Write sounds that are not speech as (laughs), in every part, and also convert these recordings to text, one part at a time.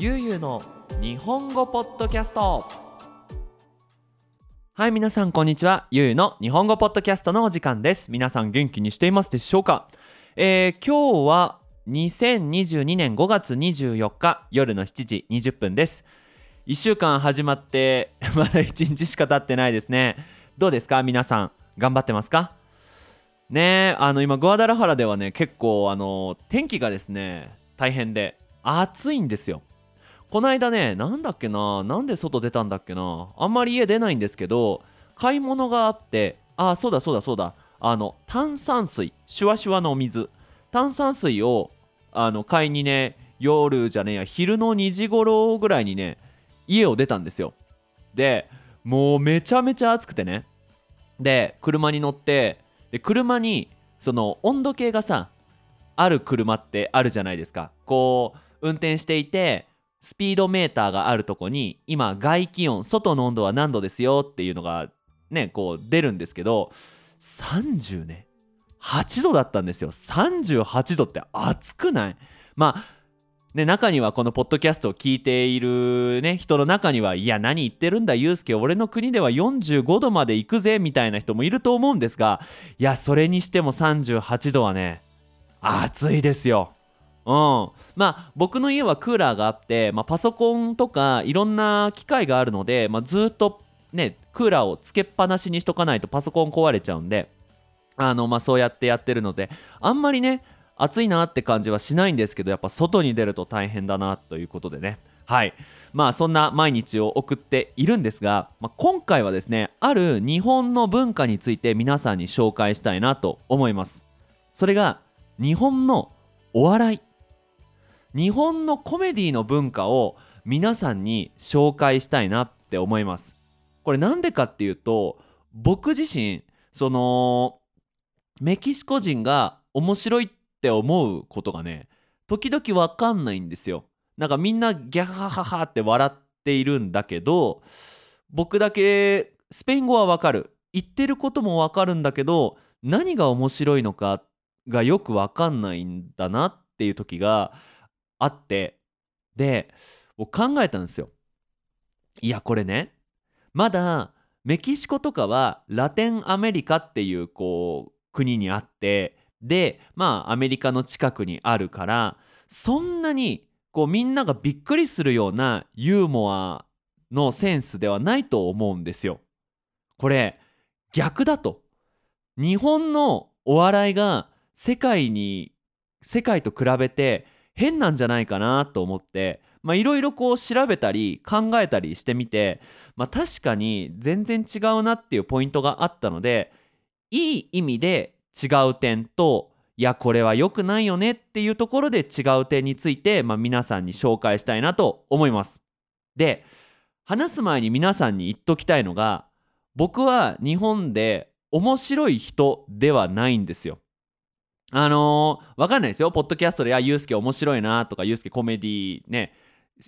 ゆうゆうの日本語ポッドキャスト。はい皆さんこんにちは。ゆうゆうの日本語ポッドキャストのお時間です。皆さん元気にしていますでしょうか、えー、今日は2022年5月24日夜の7時20分です。1週間始まって (laughs) まだ1日しか経ってないですね。どうですか？皆さん頑張ってますか？ねあの今グアダラハラではね結構あの天気がですね大変で暑いんですよ。この間ねなんだっけななんで外出たんだっけなあんまり家出ないんですけど買い物があってあそうだそうだそうだあの炭酸水シュワシュワのお水。炭酸水をあの買いにね夜じゃねえや昼の2時頃ぐらいにね家を出たんですよ。でもうめちゃめちゃ暑くてね。で車に乗ってで車にその温度計がさある車ってあるじゃないですか。こう運転していてスピードメーターがあるとこに今外気温外の温度は何度ですよっていうのがねこう出るんですけど30ね8度だったんですよ。38度って暑くない？まあね、中にはこのポッドキャストを聞いている、ね、人の中にはいや何言ってるんだユうスケ俺の国では45度まで行くぜみたいな人もいると思うんですがいやそれにしても38度はね暑いですよ。うん、まあ僕の家はクーラーがあって、まあ、パソコンとかいろんな機械があるので、まあ、ずっとねクーラーをつけっぱなしにしとかないとパソコン壊れちゃうんであの、まあ、そうやってやってるのであんまりね暑いなって感じはしないんですけどやっぱ外に出ると大変だなということでね。はい。まあそんな毎日を送っているんですが、まあ、今回はですねある日本の文化について皆さんに紹介したいなと思います。それが日本のお笑い。日本のコメディの文化を皆さんに紹介したいなって思います。これなんでかっていうと僕自身そのメキシコ人が面白いって思うことがね時々わかんないんですよ。なんかみんなギャハハハって笑っているんだけど僕だけスペイン語はわかる。言ってることもわかるんだけど何が面白いのかがよくわかんないんだなっていう時があってで考えたんですよいやこれねまだメキシコとかはラテンアメリカっていうこう国にあってでまあアメリカの近くにあるからそんなにこうみんながびっくりするようなユーモアのセンスではないと思うんですよ。これ逆だと。日本のお笑いが世界に世界と比べて変なんじゃないかなと思っていろいろこう調べたり考えたりしてみて、まあ、確かに全然違うなっていうポイントがあったのでいい意味で違う点といやこれは良くないよねっていうところで違う点について、まあ、皆さんに紹介したいなと思います。で話す前に皆さんに言っときたいのが僕は日本で面白い人ではないんですよ。あのー、わかんないですよ。ポッドキャストで、あ、ユうスケ面白いなとか、ユうスケコメディね、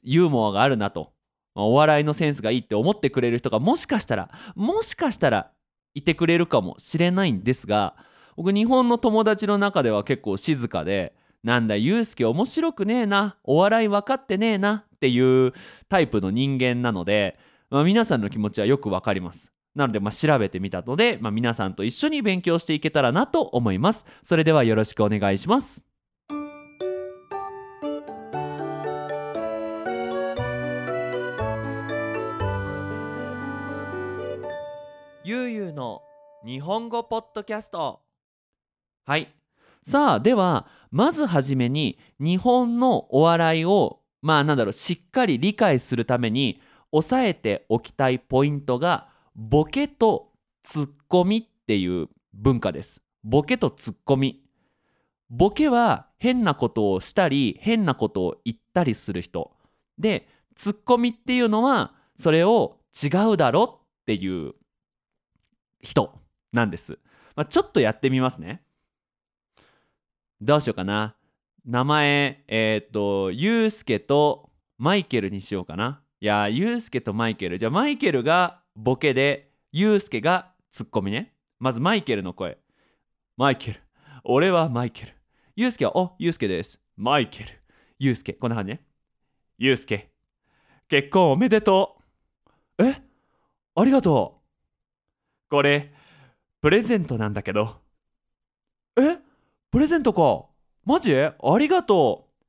ユーモアがあるなと、まあ、お笑いのセンスがいいって思ってくれる人がもしかしたら、もしかしたらいてくれるかもしれないんですが、僕日本の友達の中では結構静かでなんだユうスケ面白くねえなお笑い分かってねえなっていうタイプの人間なので、まあ、皆さんの気持ちはよく分かりますなので、まあ、調べてみたので、まあ、皆さんと一緒に勉強していけたらなと思います。それではよろしくお願いします。ゆうゆうの日本語ポッドキャスト。はい。さあではまずはじめに日本のお笑いをまあなんだろうしっかり理解するために押さえておきたいポイントがボケとツッコミっていう文化ですボケとツッコミボケは変なことをしたり変なことを言ったりする人でツッコミっていうのはそれを違うだろっていう人なんです、まあ、ちょっとやってみますねどうしようかな。名前、えっ、ー、と、ゆうすけとマイケルにしようかな。いや、ゆうすけとマイケル。じゃあ、マイケルがボケで、ゆうすけがツッコミね。まず、マイケルの声。マイケル。俺はマイケル。ゆうすけは、お、ゆうすけです。マイケル。ゆうすけ。こんな感じね。ゆうすけ結婚おめでとうえ？ありがとうこれプレゼントなんだけどえ？プレゼントかマジ？ありがとう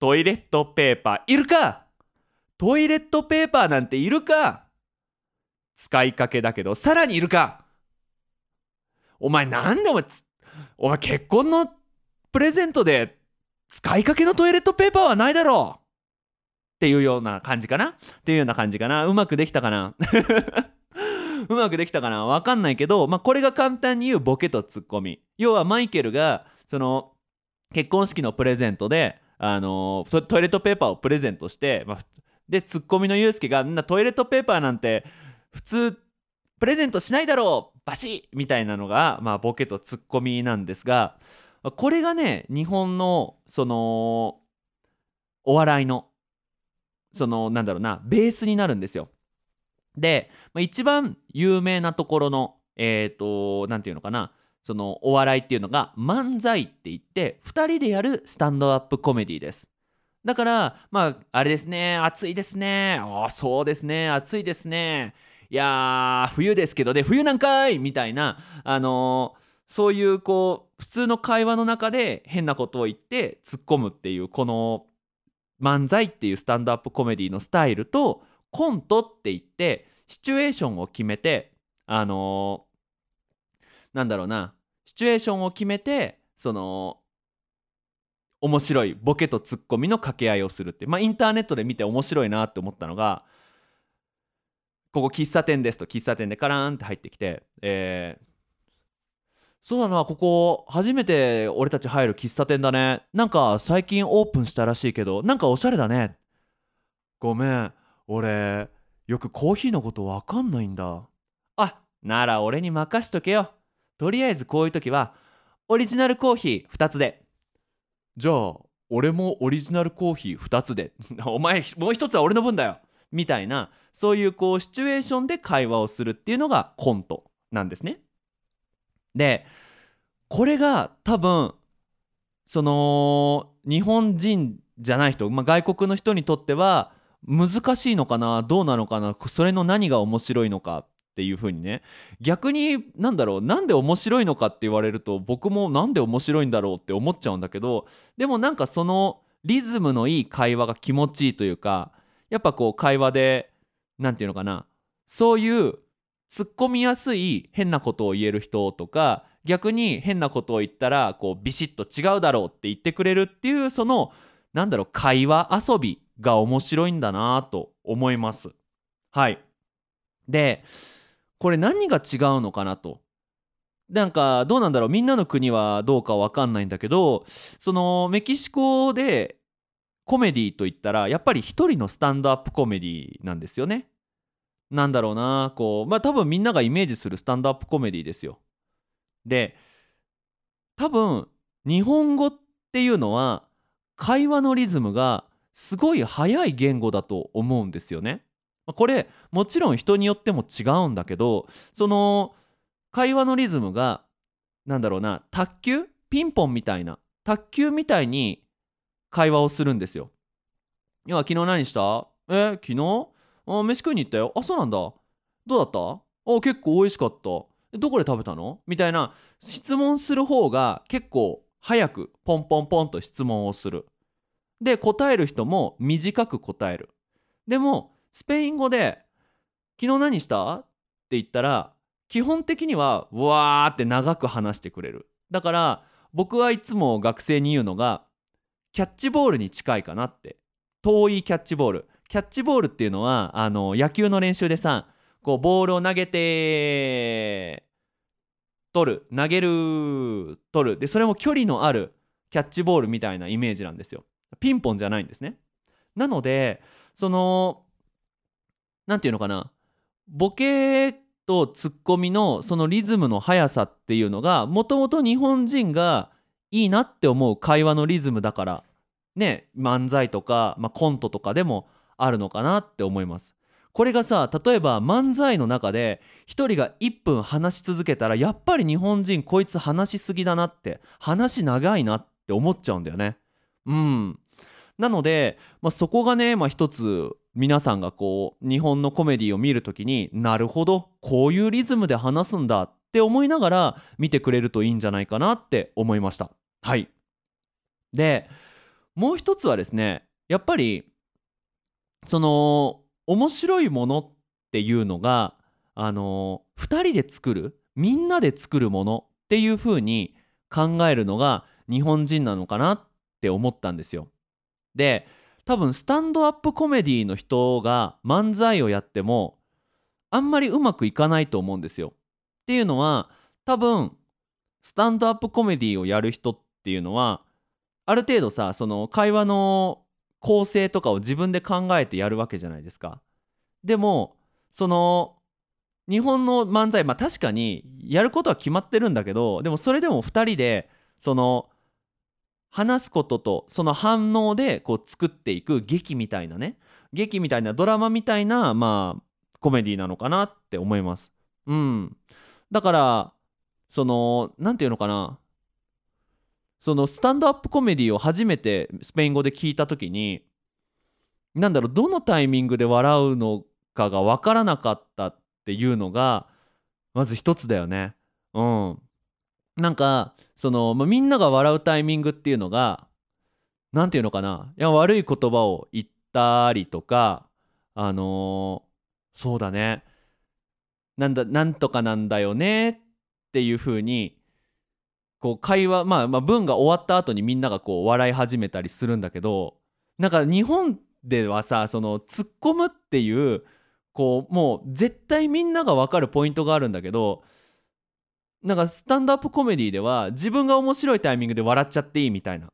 トイレットペーパーいるか？トイレットペーパーなんているか？使いかけだけどさらにいるか。お前なんでお前お前結婚のプレゼントで使いかけのトイレットペーパーはないだろう。っていうような感じかな。っていうような感じかな。うまくできたかな。(laughs) うまくできたかな。わかんないけど、まあ、これが簡単に言うボケとツッコミ。要はマイケルがその結婚式のプレゼントであのトイレットペーパーをプレゼントして、まあ、でツッコミのユうスケがトイレットペーパーなんて普通プレゼントしないだろうバシッみたいなのが、まあ、ボケとツッコミなんですがこれがね日本のそのお笑いのそのなんだろうなベースになるんですよ。で、まあ、一番有名なところのえっ、ー、と何て言うのかなそのお笑いっていうのが漫才って言って2人でやるスタンドアップコメディです。だからまああれですね暑いですねああそうですね暑いですねいやー冬ですけどね冬なんかいみたいなあのー、そういうこう普通の会話の中で変なことを言って突っ込むっていうこの漫才っていうスタンドアップコメディのスタイルとコントって言ってシチュエーションを決めてあのー、なんだろうなシチュエーションを決めてその面白いボケとツッコミの掛け合いをするってまあインターネットで見て面白いなって思ったのがここ喫茶店ですと喫茶店でカラーンって入ってきて、えー、そうだなここ初めて俺たち入る喫茶店だね。なんか最近オープンしたらしいけどなんかおしゃれだね。ごめん俺よくコーヒーのことわかんないんだ。あなら俺に任しとけよ。とりあえずこういう時はオリジナルコーヒー2つで。じゃあ俺もオリジナルコーヒー2つで。(laughs) お前もう一つは俺の分だよ。みたいなそういうこうシチュエーションで会話をするっていうのがコントなんですね。でこれが多分その日本人じゃない人、まあ、外国の人にとっては難しいのかなどうなのかなそれの何が面白いのかっていう風にね逆になんだろうなんで面白いのかって言われると僕もなんで面白いんだろうって思っちゃうんだけどでもなんかそのリズムのいい会話が気持ちいいというかやっぱこう会話で何て言うのかな。そういう突っ込みやすい変なことを言える人とか逆に変なことを言ったらこうビシッと違うだろうって言ってくれるっていうそのなんだろう会話遊びが面白いんだなと思います。はい。でこれ何が違うのかなと。なんかどうなんだろう。みんなの国はどうかわかんないんだけどそのメキシコでコメディといったらやっぱり一人のスタンドアップコメディなんですよね。なんだろうなこうまあ多分みんながイメージするスタンドアップコメディですよ。で多分日本語っていうのは会話のリズムがすごい速い言語だと思うんですよね。これもちろん人によっても違うんだけどその会話のリズムがなんだろうな卓球？ピンポンみたいな卓球みたいに会話をするんですよ。いや、昨日何した？え、昨日？あ飯食いに行ったよ。あ、そうなんだ。どうだった？あ、結構美味しかった。どこで食べたの？みたいな質問する方が結構早くポンポンポンと質問をする。で、答える人も短く答える。でも、スペイン語で、昨日何した？って言ったら、基本的には、わーって長く話してくれる。だから、僕はいつも学生に言うのが、キャッチボールに近いかなって。遠いキャッチボール。キャッチボールっていうのはあの野球の練習でさこうボールを投げて取る。投げる取る。でそれも距離のあるキャッチボールみたいなイメージなんですよ。ピンポンじゃないんですね。なのでその何て言うのかな。ボケとツッコミのそのリズムの速さっていうのがもともと日本人がいいなって思う会話のリズムだからね漫才とか、まあ、コントとかでもあるのかなって思います。これがさ例えば漫才の中で1人が1分話し続けたらやっぱり日本人こいつ話しすぎだなって話長いなって思っちゃうんだよね。うん。なので、まあ、そこがね、まあ、一つ皆さんがこう日本のコメディを見るときになるほどこういうリズムで話すんだって思いながら見てくれるといいんじゃないかなって思いました。はいでもう一つはですねやっぱりその面白いものっていうのがあの2人で作るみんなで作るものっていう風に考えるのが日本人なのかなって思ったんですよ。で多分スタンドアップコメディの人が漫才をやってもあんまりうまくいかないと思うんですよ。っていうのは多分スタンドアップコメディをやる人っていうのはある程度さその会話の構成とかを自分で考えてやるわけじゃないですか。でもその日本の漫才まあ確かにやることは決まってるんだけどでもそれでも2人でその話すこととその反応でこう作っていく劇みたいなね劇みたいなドラマみたいなまあコメディなのかなって思います。うん、だからその何て言うのかなそのスタンドアップコメディを初めてスペイン語で聞いた時に何だろうどのタイミングで笑うのかが分からなかったっていうのがまず一つだよね。うん、なんかその、まあ、みんなが笑うタイミングっていうのが何て言うのかな。いや悪い言葉を言ったりとかあのー、そうだね。なんだなんとかなんだよねっていう風にこう会話、まあ、まあ文が終わった後にみんながこう笑い始めたりするんだけどなんか日本ではさその突っ込むっていうこうもう絶対みんなが分かるポイントがあるんだけどなんかスタンドアップコメディでは自分が面白いタイミングで笑っちゃっていいみたいな。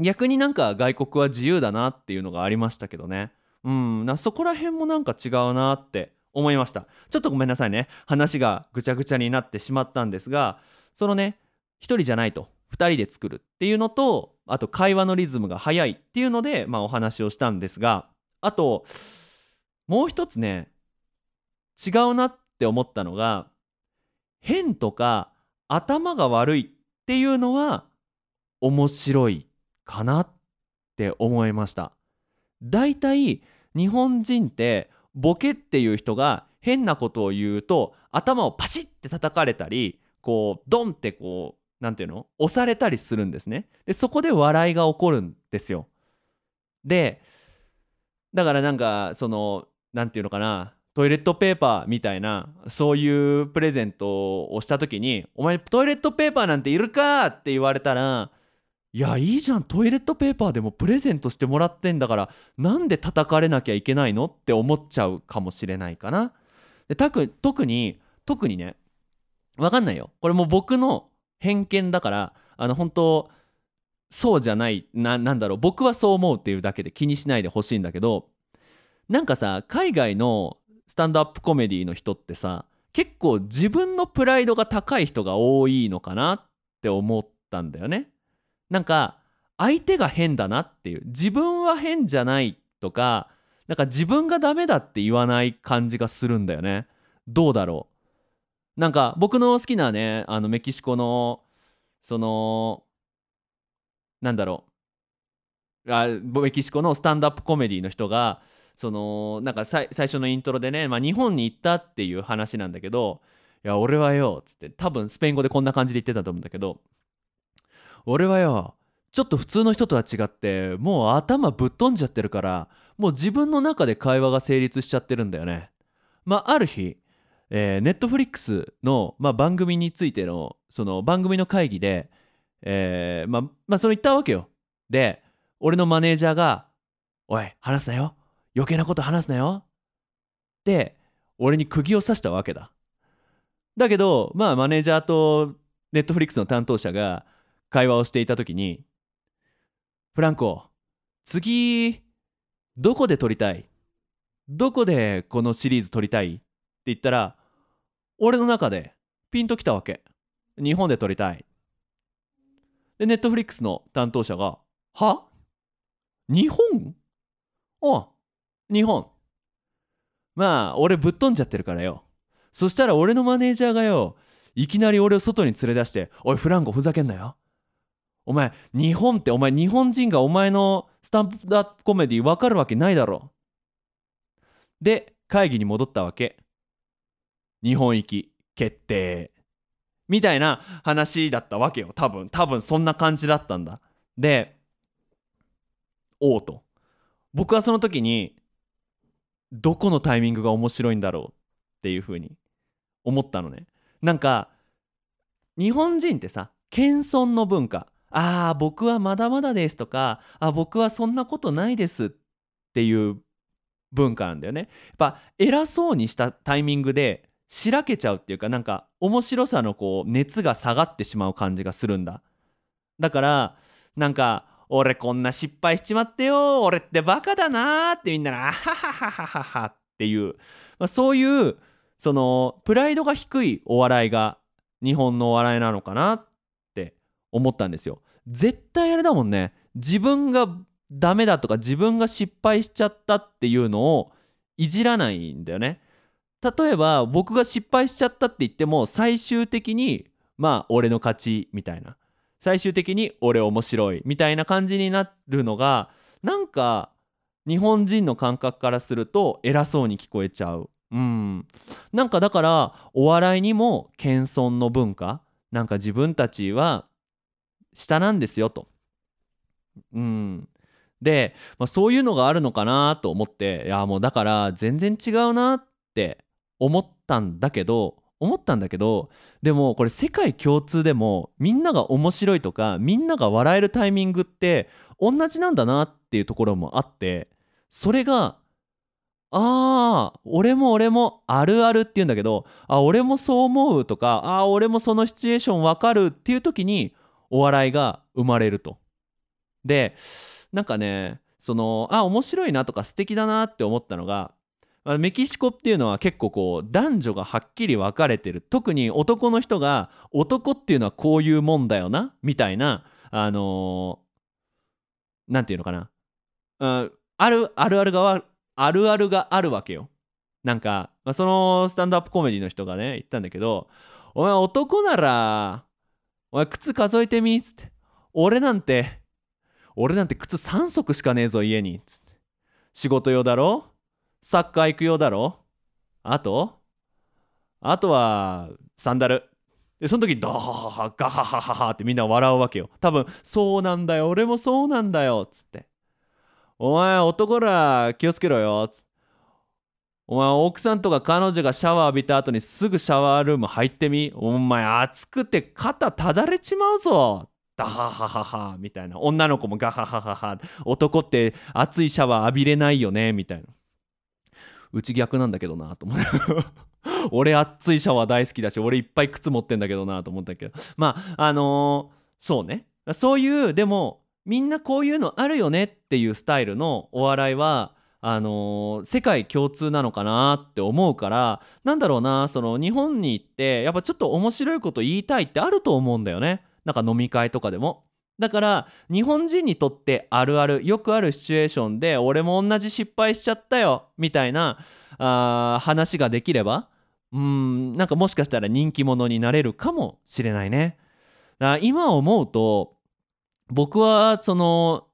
逆になんか外国は自由だなっていうのがありましたけどね。うんなそこら辺もなんか違うなって思いました。ちょっとごめんなさいね。話がぐちゃぐちゃになってしまったんですがそのね1人じゃないと2人で作るっていうのとあと会話のリズムが速いっていうので、まあ、お話をしたんですがあともう一つね違うなって思ったのが変とか頭が悪いっていうのは面白いかなって思いました。だいたい日本人ってボケっていう人が変なことを言うと頭をパシッて叩かれたりこうドンってこう何て言うの？押されたりするんですね。でそこで笑いが起こるんですよ。でだからなんかその何て言うのかな？トイレットペーパーみたいなそういうプレゼントをした時に「お前トイレットペーパーなんているか?」って言われたらいやいいじゃん。トイレットペーパーでもプレゼントしてもらってんだからなんで叩かれなきゃいけないのって思っちゃうかもしれないかな。で特に特にね分かんないよ。これも僕の偏見だからあの本当そうじゃないななんだろう僕はそう思うっていうだけで気にしないでほしいんだけどなんかさ海外のスタンドアップコメディの人ってさ結構自分のプライドが高い人が多いのかなって思ったんだよね。なんか相手が変だなっていう自分は変じゃないとかなんか自分がダメだって言わない感じがするんだよね。どうだろう？なんか僕の好きなねあのメキシコのそのなんだろう。あメキシコのスタンドアップコメディの人がそのなんか最初のイントロでね、まあ、日本に行ったっていう話なんだけど「いや俺はよ」っつって多分スペイン語でこんな感じで言ってたと思うんだけど「俺はよちょっと普通の人とは違ってもう頭ぶっ飛んじゃってるからもう自分の中で会話が成立しちゃってるんだよね」まあある日えー、ネットフリックスの、まあ、番組についてのその番組の会議で、えー、まあ、まあそれ言ったわけよ。で俺のマネージャーが「おい話すなよ。余計なこと話すなよ。って俺に釘を刺したわけだ。だけどまあマネージャーとネットフリックスの担当者が会話をしていた時に「フランコ次どこで撮りたい？どこでこのシリーズ撮りたい?」って言ったら俺の中でピンときたわけ。日本で撮りたい。でネットフリックスの担当者が「は？日本？あ日本。まあ俺ぶっ飛んじゃってるからよ。そしたら俺のマネージャーがよいきなり俺を外に連れ出して「おいフランコふざけんなよ。お前日本ってお前日本人がお前のスタンプアップコメディ分かるわけないだろ。で会議に戻ったわけ。日本行き決定みたいな話だったわけよ。多分。多分そんな感じだったんだ。でおうと。僕はその時にどこのタイミングが面白いんだろうっていう風に思ったのね。なんか日本人ってさ謙遜の文化。ああ僕はまだまだですとかあ僕はそんなことないですっていう文化なんだよね。やっぱ偉そうにしたタイミングでしらけちゃうっていうかなんか面白さのこう熱が下がってしまう感じがするんだ。だからなんか俺こんな失敗しちまってよ俺ってバカだなーってみんなが「あははははは」っていう、まあ、そういうそのプライドが低いお笑いが日本のお笑いなのかなって思ったんですよ。絶対あれだもんね。自分がダメだとか自分が失敗しちゃったっていうのをいじらないんだよね。例えば僕が失敗しちゃったって言っても最終的にまあ俺の勝ちみたいな最終的に俺面白いみたいな感じになるのがなんか日本人の感覚からすると偉そうに聞こえちゃう。うん、なんかだからお笑いにも謙遜の文化なんか自分たちは下なんですよと。うん、で、まあ、そういうのがあるのかなと思っていやもうだから全然違うなって思ったんだけど思ったんだけどでもこれ世界共通でもみんなが面白いとかみんなが笑えるタイミングって同じなんだなっていうところもあってそれがああ俺も俺もあるあるって言うんだけどあ俺もそう思うとかあ俺もそのシチュエーションわかるっていう時にお笑いが生まれると。でなんかねそのあ面白いなとか素敵だなって思ったのがメキシコっていうのは結構こう男女がはっきり分かれてる。特に男の人が男っていうのはこういうもんだよな。みたいなあの何、ー、て言うのかな。ああるあるあるがあるあるがあるわけよ。なんか、まあ、そのスタンドアップコメディの人がね言ったんだけどお前男ならお前靴数えてみっつって。俺なんて俺なんて靴3足しかねえぞ家に。っつって。仕事用だろ？サッカー行くようだろ？あと？あとはサンダル。でその時ドハハハガハハハハってみんな笑うわけよ。多分そうなんだよ。俺もそうなんだよ。っつって。お前男ら気をつけろよ。っつって。お前奥さんとか彼女がシャワー浴びた後にすぐシャワールーム入ってみ。お前暑くて肩ただれちまうぞ。ダハハハハみたいな。女の子もガハハハハ。男って熱いシャワー浴びれないよね。みたいな。うち逆なんだけどなと思って。(laughs) 俺熱いシャワー大好きだし俺いっぱい靴持ってんだけどなと思ったけど。まああのー、そうね。そういうでもみんなこういうのあるよねっていうスタイルのお笑いはあのー、世界共通なのかなって思うからなんだろうなその日本に行ってやっぱちょっと面白いこと言いたいってあると思うんだよね。なんか飲み会とかでも。だから日本人にとってあるあるよくあるシチュエーションで俺も同じ失敗しちゃったよみたいなあ話ができればうんなんかもしかしたら人気者になれるかもしれないね。だ今思うと僕はその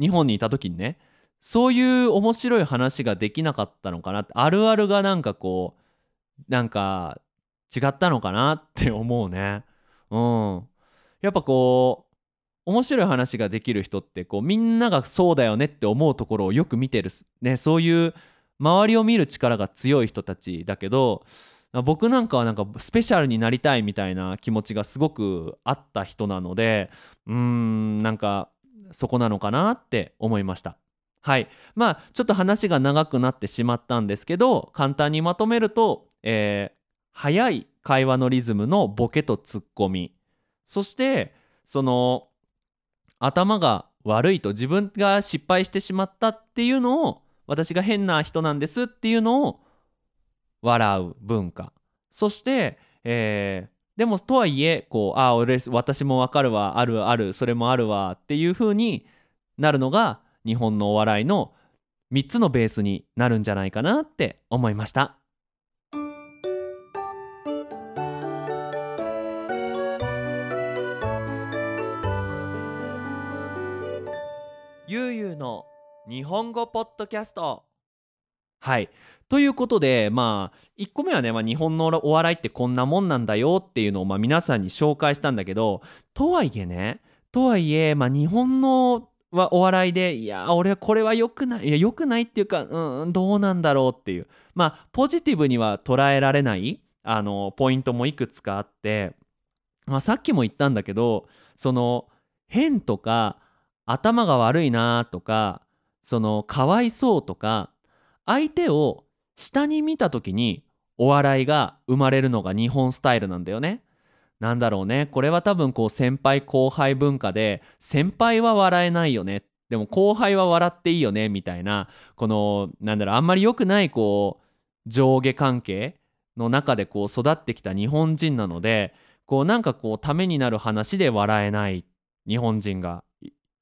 日本にいた時にねそういう面白い話ができなかったのかなあるあるがなんかこうなんか違ったのかなって思うね。うん。やっぱこう面白い話ができる人ってこうみんながそうだよねって思うところをよく見てる、ね、そういう周りを見る力が強い人たちだけど僕なんかはなんかスペシャルになりたいみたいな気持ちがすごくあった人なのでうーんなんかそこなのかなって思いました。はい。まあちょっと話が長くなってしまったんですけど簡単にまとめると、えー、早い会話のリズムのボケとツッコミ。そしてその頭が悪いと自分が失敗してしまったっていうのを私が変な人なんですっていうのを笑う文化そして、えー、でもとはいえこうあ俺私もわかるわあるあるそれもあるわっていう風になるのが日本のお笑いの3つのベースになるんじゃないかなって思いました。ゆうゆうの日本語ポッドキャスト。はい。ということでまあ1個目はね、まあ、日本のお笑いってこんなもんなんだよっていうのをまあ皆さんに紹介したんだけどとはいえねとはいえ、まあ、日本のはお笑いでいや俺はこれは良くないいや良くないっていうかうんどうなんだろうっていうまあポジティブには捉えられないあのポイントもいくつかあって、まあ、さっきも言ったんだけどその変とか頭が悪いなとかそのかわいそうとか相手を下に見た時にお笑いが生まれるのが日本スタイルなんだよね。なんだろうね。これは多分こう先輩後輩文化で先輩は笑えないよね。でも後輩は笑っていいよね。みたいなこのなんだろうあんまり良くないこう上下関係の中でこう育ってきた日本人なのでこうなんかこうためになる話で笑えない日本人が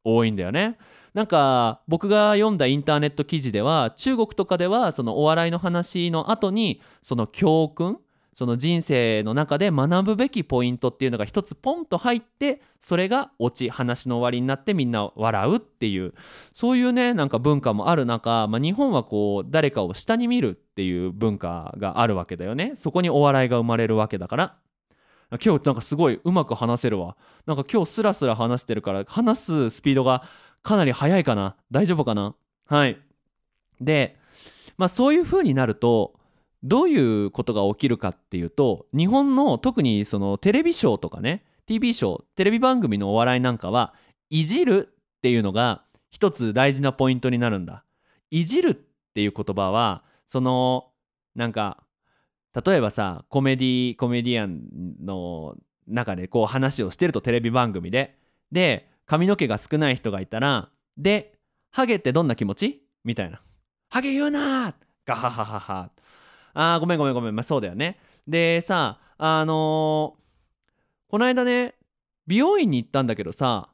多いんだよね。なんか僕が読んだインターネット記事では中国とかではそのお笑いの話の後にその教訓その人生の中で学ぶべきポイントっていうのが一つポンと入ってそれがオチ話の終わりになってみんな笑うっていうそういうねなんか文化もある中、まあ、日本はこう誰かを下に見るっていう文化があるわけだよねそこにお笑いが生まれるわけだから今日なんかすごいうまく話せるわ。なんか今日スラスラ話してるから話すスピードがかなり速いかな。大丈夫かな？はい。でまあそういう風になるとどういうことが起きるかっていうと日本の特にそのテレビショーとかね TV ショーテレビ番組のお笑いなんかはいじるっていうのが一つ大事なポイントになるんだ。いじるっていう言葉はそのなんか例えばさコメディコメディアンの中でこう話をしてるとテレビ番組で。で髪の毛が少ない人がいたらでハゲってどんな気持ち？みたいな。ハゲ言うなガハハハハ。あーごめんごめんごめん。まあそうだよね。でさあのー、この間ね美容院に行ったんだけどさ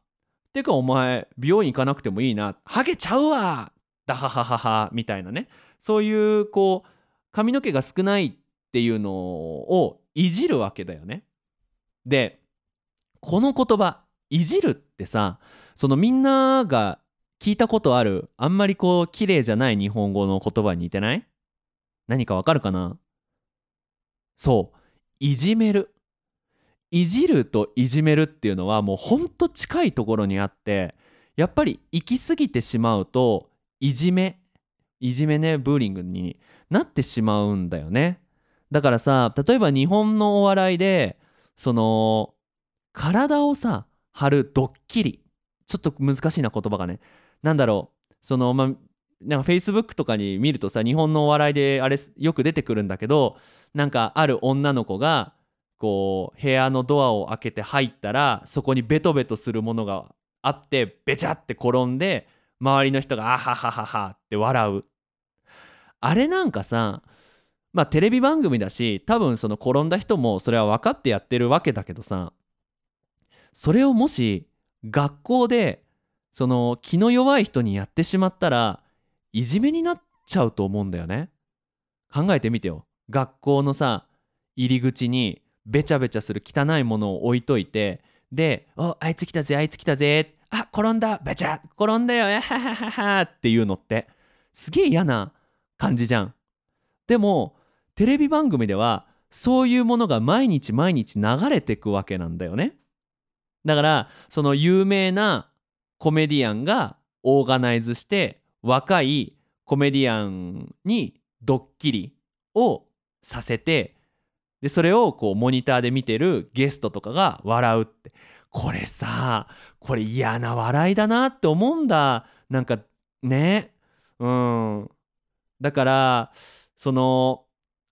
てかお前美容院行かなくてもいいな。ハゲちゃうわダハハハハ。みたいなね。そういうこう髪の毛が少ないっていうのをいじるわけだよね。でこの言葉いじるってさそのみんなが聞いたことあるあんまりこう綺麗じゃない日本語の言葉に似てない？何かわかるかな？そう。いじめる。いじるといじめるっていうのはもうほんと近いところにあってやっぱり行き過ぎてしまうといじめいじめねブーリングになってしまうんだよね。だからさ例えば日本のお笑いでその体をさ張るドッキリ。ちょっと難しいな言葉がね。なんだろう。そのまあなんか Facebook とかに見るとさ日本のお笑いであれよく出てくるんだけどなんかある女の子がこう部屋のドアを開けて入ったらそこにベトベトするものがあってベチャって転んで周りの人が「あはははは」って笑う。あれなんかさまあテレビ番組だし多分その転んだ人もそれは分かってやってるわけだけどさそれをもし学校でその気の弱い人にやってしまったらいじめになっちゃうと思うんだよね。考えてみてよ。学校のさ入り口にべちゃべちゃする汚いものを置いといてで「おあいつ来たぜあいつ来たぜ」あ転んだべちゃ転んだよやははははっていうのってすげえ嫌な感じじゃん。でもテレビ番組ではそういうものが毎日毎日流れてくわけなんだよね。だからその有名なコメディアンがオーガナイズして若いコメディアンにドッキリをさせてでそれをこうモニターで見てるゲストとかが笑うって。これさこれ嫌な笑いだなって思うんだ。なんかね。うん。だからその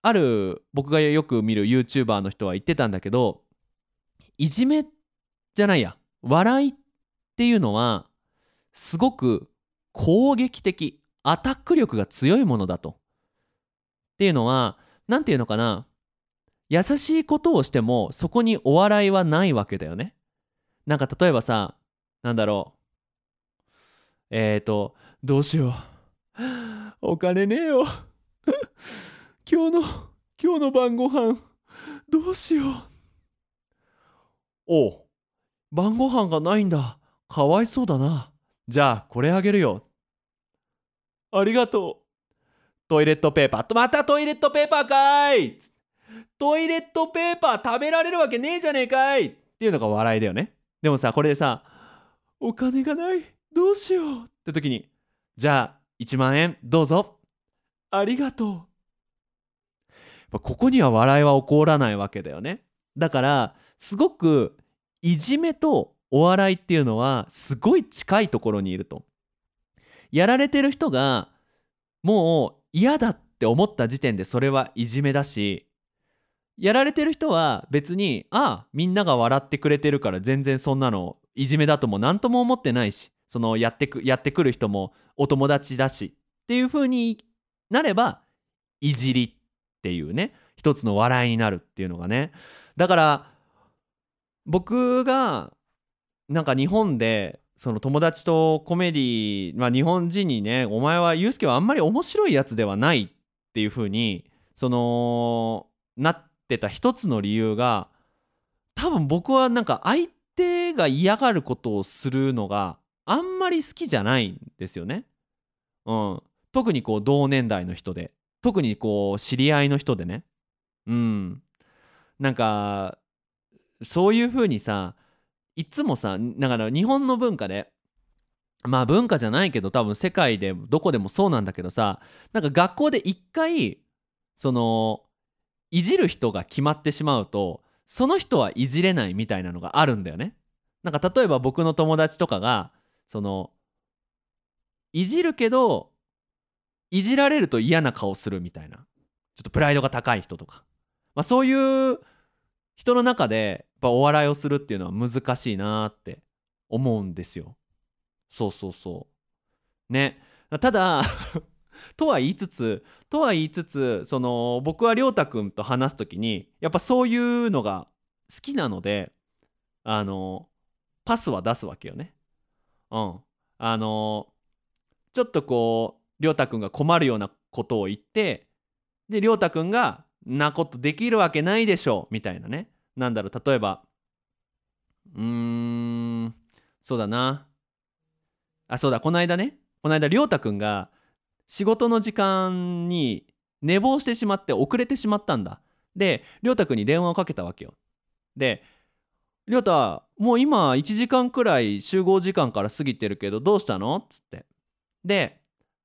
ある僕がよく見る YouTuber の人は言ってたんだけどいじめじゃないや笑いっていうのはすごく攻撃的アタック力が強いものだと。っていうのは何て言うのかな優しいことをしてもそこにお笑いはないわけだよね。なんか例えばさなんだろうえっ、ー、とどうしようお金ねえよ今日の今日の晩ご飯どうしよう。おう晩ご飯がないんだ。かわいそうだな。じゃあこれあげるよ。ありがとう。トイレットペーパー。とまたトイレットペーパーかい。トイレットペーパー食べられるわけねえじゃねえかい。っていうのが笑いだよね。でもさこれでさお金がない。どうしよう。って時にじゃあ1万円どうぞ。ありがとうここには笑いは起こらないわけだよね。だからすごくいじめとお笑いっていうのはすごい近いところにいると。やられてる人がもう嫌だって思った時点でそれはいじめだしやられてる人は別にああみんなが笑ってくれてるから全然そんなのいじめだとも何とも思ってないしそのやってくやってくる人もお友達だしっていう風になればいじりっていうね一つの笑いになるっていうのがね。だから僕がなんか日本でその友達とコメディまあ日本人にねお前はユースケはあんまり面白いやつではないっていう風にそのなってた一つの理由が多分僕はなんか相手が嫌がることをするのがあんまり好きじゃないんですよね。うん、特にこう同年代の人で。特にこう知り合いの人でね。うん、なんかそういう風にさいつもさだから日本の文化でまあ文化じゃないけど多分世界でどこでもそうなんだけどさなんか学校で一回そのいじる人が決まってしまうとその人はいじれないみたいなのがあるんだよね。なんか例えば僕の友達とかがそのいじるけどいじられると嫌な顔するみたいなちょっとプライドが高い人とか、まあ、そういう人の中でやっぱお笑いをするっていうのは難しいなって思うんですよ。そうそうそう。ね。ただ (laughs) とは言いつつとは言いつつその僕は亮太くんと話す時にやっぱそういうのが好きなのであのパスは出すわけよね。うん。あのちょっとこう亮太くんが困るようなことを言ってで亮太くんがなことできるわけないでしょみたいなね。なんだろう例えばうーんそうだな。あそうだこの間ね。この間亮太くんが仕事の時間に寝坊してしまって遅れてしまったんだ。で亮太くんに電話をかけたわけよ。で亮太もう今1時間くらい集合時間から過ぎてるけどどうしたの？っつって。で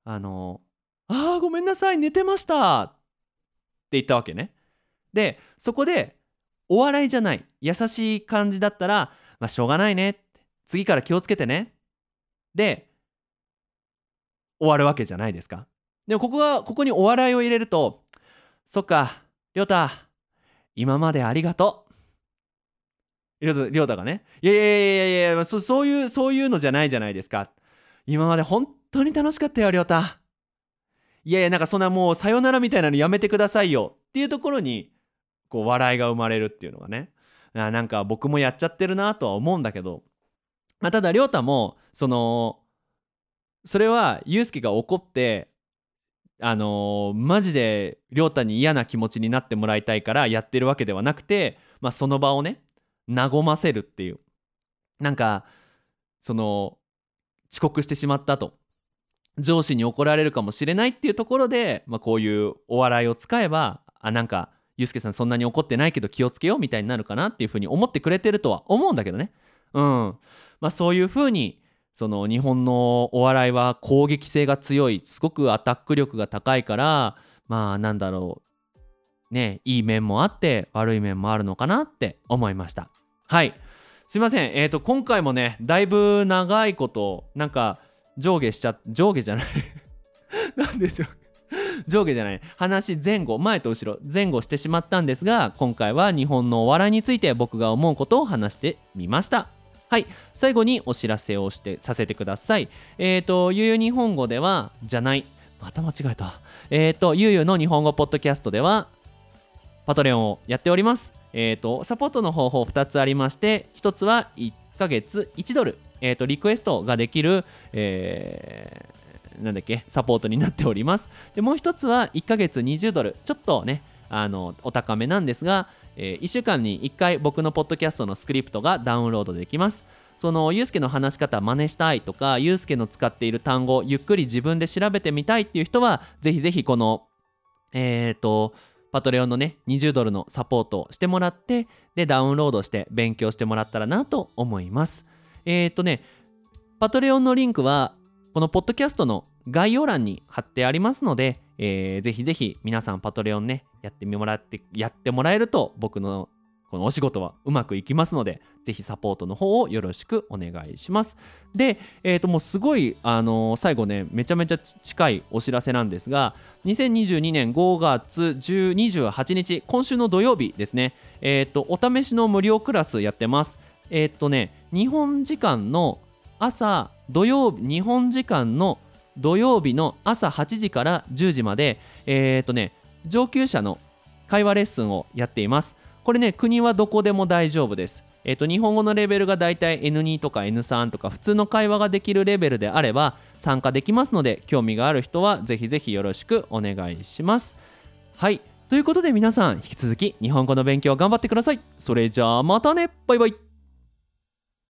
あの「あーごめんなさい寝てました」って言ったわけね。でそこでお笑いじゃない優しい感じだったら「まあしょうがないね」次から気をつけてね。で終わるわけじゃないですか。でもここがここにお笑いを入れると「そっか亮太今までありがとう」りょうたがね「いやいやいやいやいやそそういうそういうのじゃないじゃないですか。今まで本当に楽しかったよりょうたいやいやなんかそんなもうさよならみたいなのやめてくださいよ」っていうところにこう笑いが生まれるっていうのがね。なんか僕もやっちゃってるなとは思うんだけど、まあ、ただ亮太もそのそれはユうスケが怒ってあのー、マジで亮太に嫌な気持ちになってもらいたいからやってるわけではなくて、まあ、その場をね和ませるっていう。なんかその遅刻してしまったと。上司に怒られるかもしれないっていうところで、まあ、こういうお笑いを使えばあなんかユうスケさんそんなに怒ってないけど気をつけようみたいになるかなっていうふうに思ってくれてるとは思うんだけどね。うん。まあそういうふうにその日本のお笑いは攻撃性が強いすごくアタック力が高いからまあなんだろう。ねいい面もあって悪い面もあるのかなって思いました。はい。すいません。えっ、ー、と今回もねだいぶ長いことなんか上下しちゃ上下じゃない。(laughs) なんでしょう。上下じゃない。話前後前と後ろ前後してしまったんですが今回は日本のお笑いについて僕が思うことを話してみました。はい。最後にお知らせをしてさせてください。えっ、ー、とゆうゆう日本語ではじゃない。また間違えた。えっ、ー、とゆうゆうの日本語ポッドキャストではパトレオンをやっております。えっ、ー、と、サポートの方法2つありまして、1つは1ヶ月1ドル、えっ、ー、と、リクエストができる、えー、なんだっけ、サポートになっております。で、もう1つは1ヶ月20ドル、ちょっとね、あの、お高めなんですが、えー、1週間に1回僕のポッドキャストのスクリプトがダウンロードできます。そのゆうすけの話し方真似したいとかゆうすけの使っている単語ゆっくり自分で調べてみたいっていう人はぜひぜひこのえっ、とパトレオンのね20ドルのサポートをしてもらってでダウンロードして勉強してもらったらなと思いますえっ、とねパトレオンのリンクはこのポッドキャストの概要欄に貼ってありますので、えー、ぜひぜひ皆さんパトレオンねやってもらってやってもらえると僕のこのお仕事はうまくいきますのでぜひサポートの方をよろしくお願いします。で、えー、ともうすごい、あのー最後ねめちゃめちゃ近いお知らせなんですが2022年5月10 28日今週の土曜日ですね。えっ、とお試しの無料クラスやってます。えっ、とね日本時間の朝土曜日日本時間の土曜日の朝8時から10時までえっ、とね上級者の会話レッスンをやっています。これね国はどこでも大丈夫です。えっと日本語のレベルがだいたい N2 とか N3 とか普通の会話ができるレベルであれば参加できますので興味がある人はぜひぜひよろしくお願いします。はい。ということで皆さん引き続き日本語の勉強頑張ってください。それじゃあまたね。バイバイ。